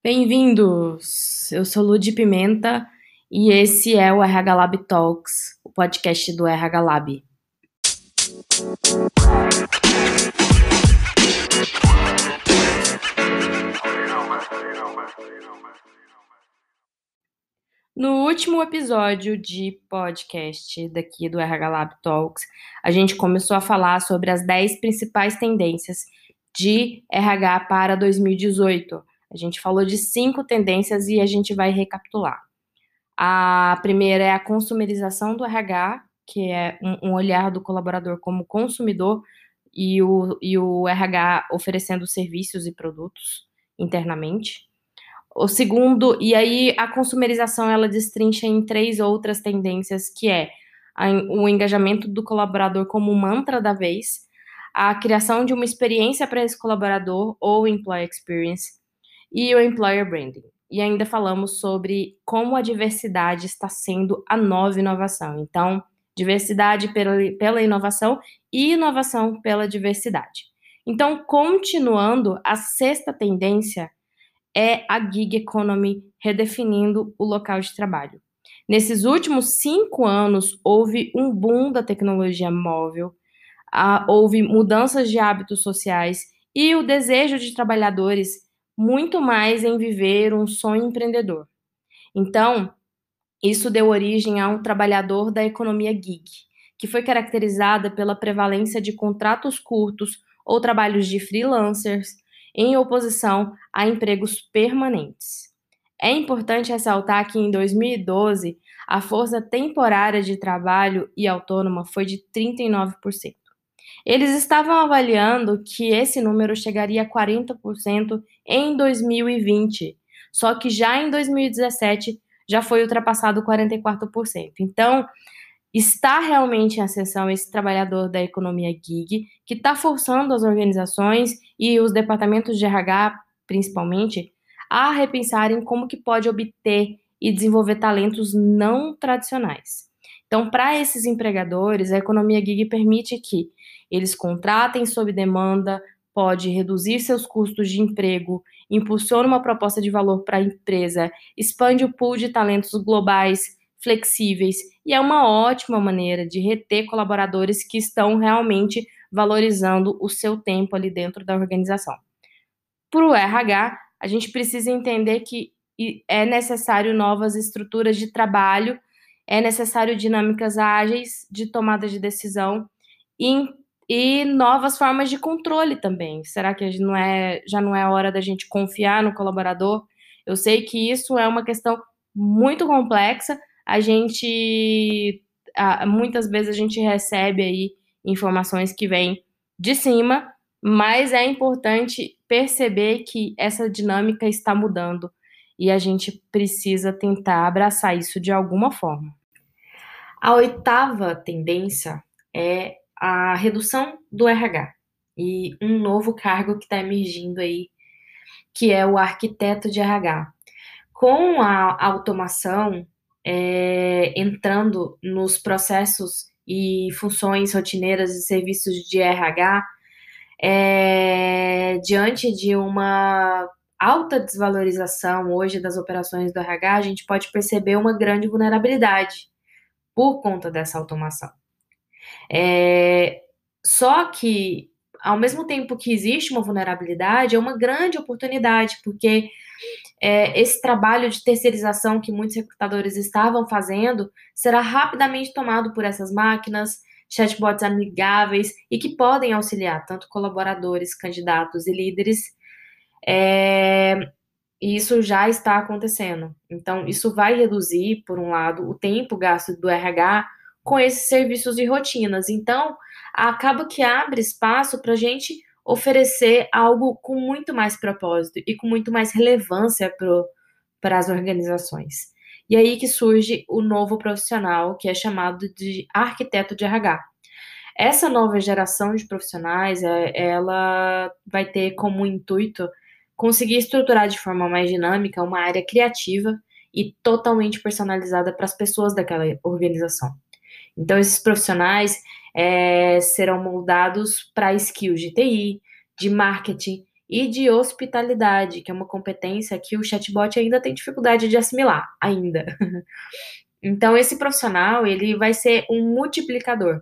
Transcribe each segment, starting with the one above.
Bem-vindos! Eu sou Ludi Pimenta e esse é o RH Lab Talks, o podcast do RH Lab. No último episódio de podcast daqui do RH Lab Talks, a gente começou a falar sobre as 10 principais tendências de RH para 2018. A gente falou de cinco tendências e a gente vai recapitular. A primeira é a consumerização do RH, que é um, olhar do colaborador como consumidor e o, e o RH oferecendo serviços e produtos internamente. O segundo, e aí a consumerização ela destrincha em três outras tendências, que é o engajamento do colaborador como mantra da vez, a criação de uma experiência para esse colaborador ou employee experience e o employer branding. E ainda falamos sobre como a diversidade está sendo a nova inovação. Então, diversidade pela, pela inovação e inovação pela diversidade. Então, continuando, a sexta tendência é a gig economy redefinindo o local de trabalho. Nesses últimos cinco anos, houve um boom da tecnologia móvel, houve mudanças de hábitos sociais e o desejo de trabalhadores muito mais em viver um sonho empreendedor. Então, isso deu origem a um trabalhador da economia gig, que foi caracterizada pela prevalência de contratos curtos ou trabalhos de freelancers, em oposição a empregos permanentes. É importante ressaltar que em 2012, a força temporária de trabalho e autônoma foi de 39%. Eles estavam avaliando que esse número chegaria a 40% em 2020, só que já em 2017 já foi ultrapassado 44%. Então, está realmente em ascensão esse trabalhador da economia gig, que está forçando as organizações e os departamentos de RH, principalmente, a repensarem como que pode obter e desenvolver talentos não tradicionais. Então, para esses empregadores, a economia gig permite que eles contratem sob demanda, pode reduzir seus custos de emprego, impulsiona uma proposta de valor para a empresa, expande o pool de talentos globais flexíveis e é uma ótima maneira de reter colaboradores que estão realmente valorizando o seu tempo ali dentro da organização. Para o RH, a gente precisa entender que é necessário novas estruturas de trabalho, é necessário dinâmicas ágeis de tomada de decisão e, e novas formas de controle também. Será que não é, já não é hora da gente confiar no colaborador? Eu sei que isso é uma questão muito complexa, a gente muitas vezes a gente recebe aí informações que vêm de cima, mas é importante perceber que essa dinâmica está mudando e a gente precisa tentar abraçar isso de alguma forma. A oitava tendência é a redução do RH e um novo cargo que está emergindo aí, que é o arquiteto de RH. Com a automação é, entrando nos processos e funções rotineiras e serviços de RH, é, diante de uma alta desvalorização hoje das operações do RH, a gente pode perceber uma grande vulnerabilidade por conta dessa automação. É, só que, ao mesmo tempo que existe uma vulnerabilidade, é uma grande oportunidade, porque é, esse trabalho de terceirização que muitos recrutadores estavam fazendo será rapidamente tomado por essas máquinas, chatbots amigáveis e que podem auxiliar tanto colaboradores, candidatos e líderes. É, e isso já está acontecendo. Então, isso vai reduzir, por um lado, o tempo gasto do RH com esses serviços e rotinas. Então, acaba que abre espaço para a gente oferecer algo com muito mais propósito e com muito mais relevância para as organizações. E aí que surge o novo profissional, que é chamado de arquiteto de RH. Essa nova geração de profissionais, é, ela vai ter como intuito conseguir estruturar de forma mais dinâmica uma área criativa e totalmente personalizada para as pessoas daquela organização. Então, esses profissionais é, serão moldados para skills de TI, de marketing e de hospitalidade, que é uma competência que o chatbot ainda tem dificuldade de assimilar, ainda. Então, esse profissional, ele vai ser um multiplicador,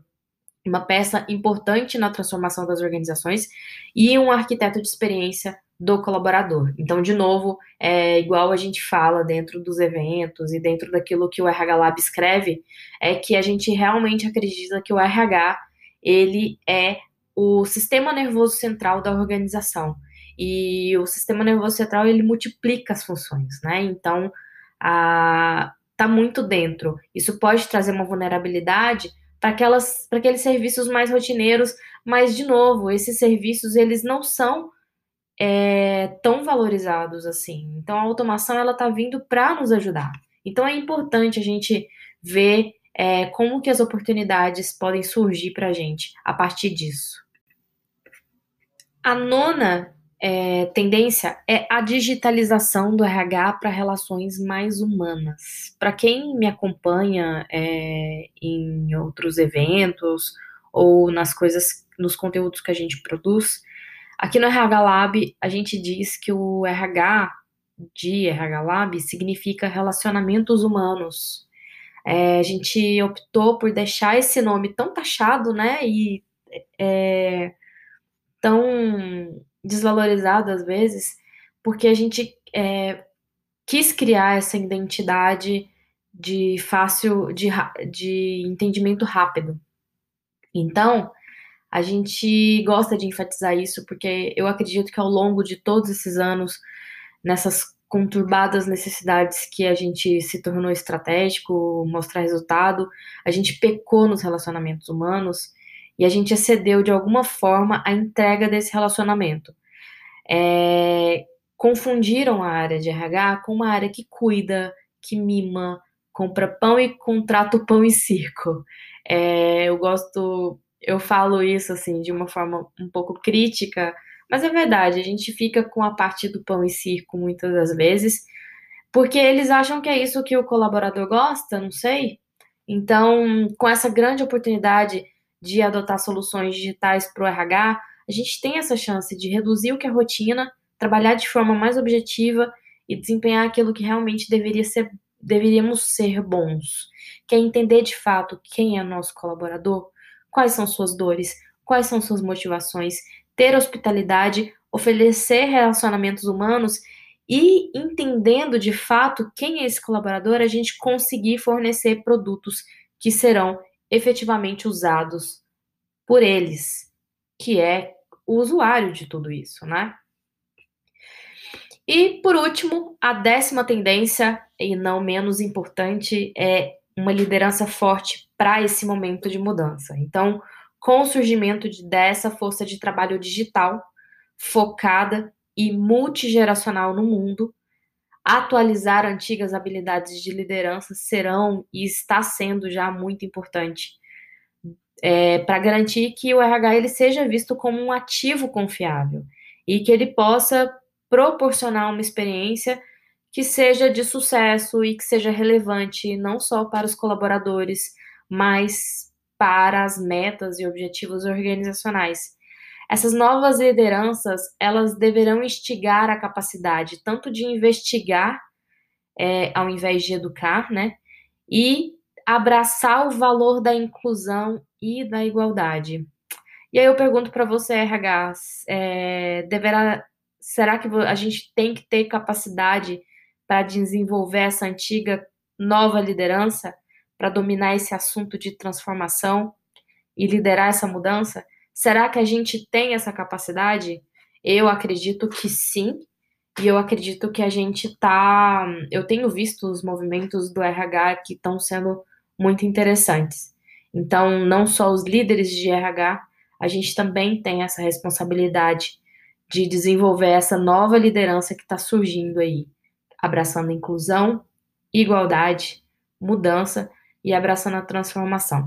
uma peça importante na transformação das organizações e um arquiteto de experiência do colaborador. Então, de novo, é igual a gente fala dentro dos eventos e dentro daquilo que o RH Lab escreve, é que a gente realmente acredita que o RH, ele é o sistema nervoso central da organização. E o sistema nervoso central, ele multiplica as funções, né? Então, a, tá muito dentro. Isso pode trazer uma vulnerabilidade para aquelas para aqueles serviços mais rotineiros, mas de novo, esses serviços eles não são é, tão valorizados assim. Então a automação ela está vindo para nos ajudar. Então é importante a gente ver é, como que as oportunidades podem surgir para a gente a partir disso. A nona é, tendência é a digitalização do RH para relações mais humanas. Para quem me acompanha é, em outros eventos ou nas coisas, nos conteúdos que a gente produz, aqui no RH Lab a gente diz que o RH de RH Lab significa relacionamentos humanos. É, a gente optou por deixar esse nome tão taxado, né, e é, tão desvalorizado às vezes, porque a gente é, quis criar essa identidade de fácil, de, de entendimento rápido. Então, a gente gosta de enfatizar isso porque eu acredito que ao longo de todos esses anos, nessas conturbadas necessidades que a gente se tornou estratégico, mostrar resultado, a gente pecou nos relacionamentos humanos e a gente excedeu de alguma forma a entrega desse relacionamento. É, confundiram a área de RH com uma área que cuida, que mima, compra pão e contrata o pão e circo. É, eu gosto, eu falo isso assim de uma forma um pouco crítica, mas é verdade, a gente fica com a parte do pão e circo muitas das vezes, porque eles acham que é isso que o colaborador gosta, não sei. Então, com essa grande oportunidade de adotar soluções digitais para o RH, a gente tem essa chance de reduzir o que é rotina, trabalhar de forma mais objetiva e desempenhar aquilo que realmente deveria ser, deveríamos ser bons. Que é entender de fato quem é nosso colaborador, quais são suas dores, quais são suas motivações, ter hospitalidade, oferecer relacionamentos humanos e entendendo de fato quem é esse colaborador, a gente conseguir fornecer produtos que serão efetivamente usados por eles, que é o usuário de tudo isso, né? E por último, a décima tendência, e não menos importante, é uma liderança forte para esse momento de mudança. Então, com o surgimento de, dessa força de trabalho digital, focada e multigeracional no mundo, atualizar antigas habilidades de liderança serão e está sendo já muito importante é, para garantir que o RH ele seja visto como um ativo confiável e que ele possa proporcionar uma experiência que seja de sucesso e que seja relevante não só para os colaboradores, mas para as metas e objetivos organizacionais. Essas novas lideranças, elas deverão instigar a capacidade tanto de investigar, é, ao invés de educar, né? E abraçar o valor da inclusão e da igualdade. E aí eu pergunto para você, RH, é, deverá, será que a gente tem que ter capacidade para desenvolver essa antiga nova liderança para dominar esse assunto de transformação e liderar essa mudança? Será que a gente tem essa capacidade? Eu acredito que sim, e eu acredito que a gente tá. Eu tenho visto os movimentos do RH que estão sendo muito interessantes. Então, não só os líderes de RH, a gente também tem essa responsabilidade de desenvolver essa nova liderança que está surgindo aí, abraçando inclusão, igualdade, mudança e abraçando a transformação.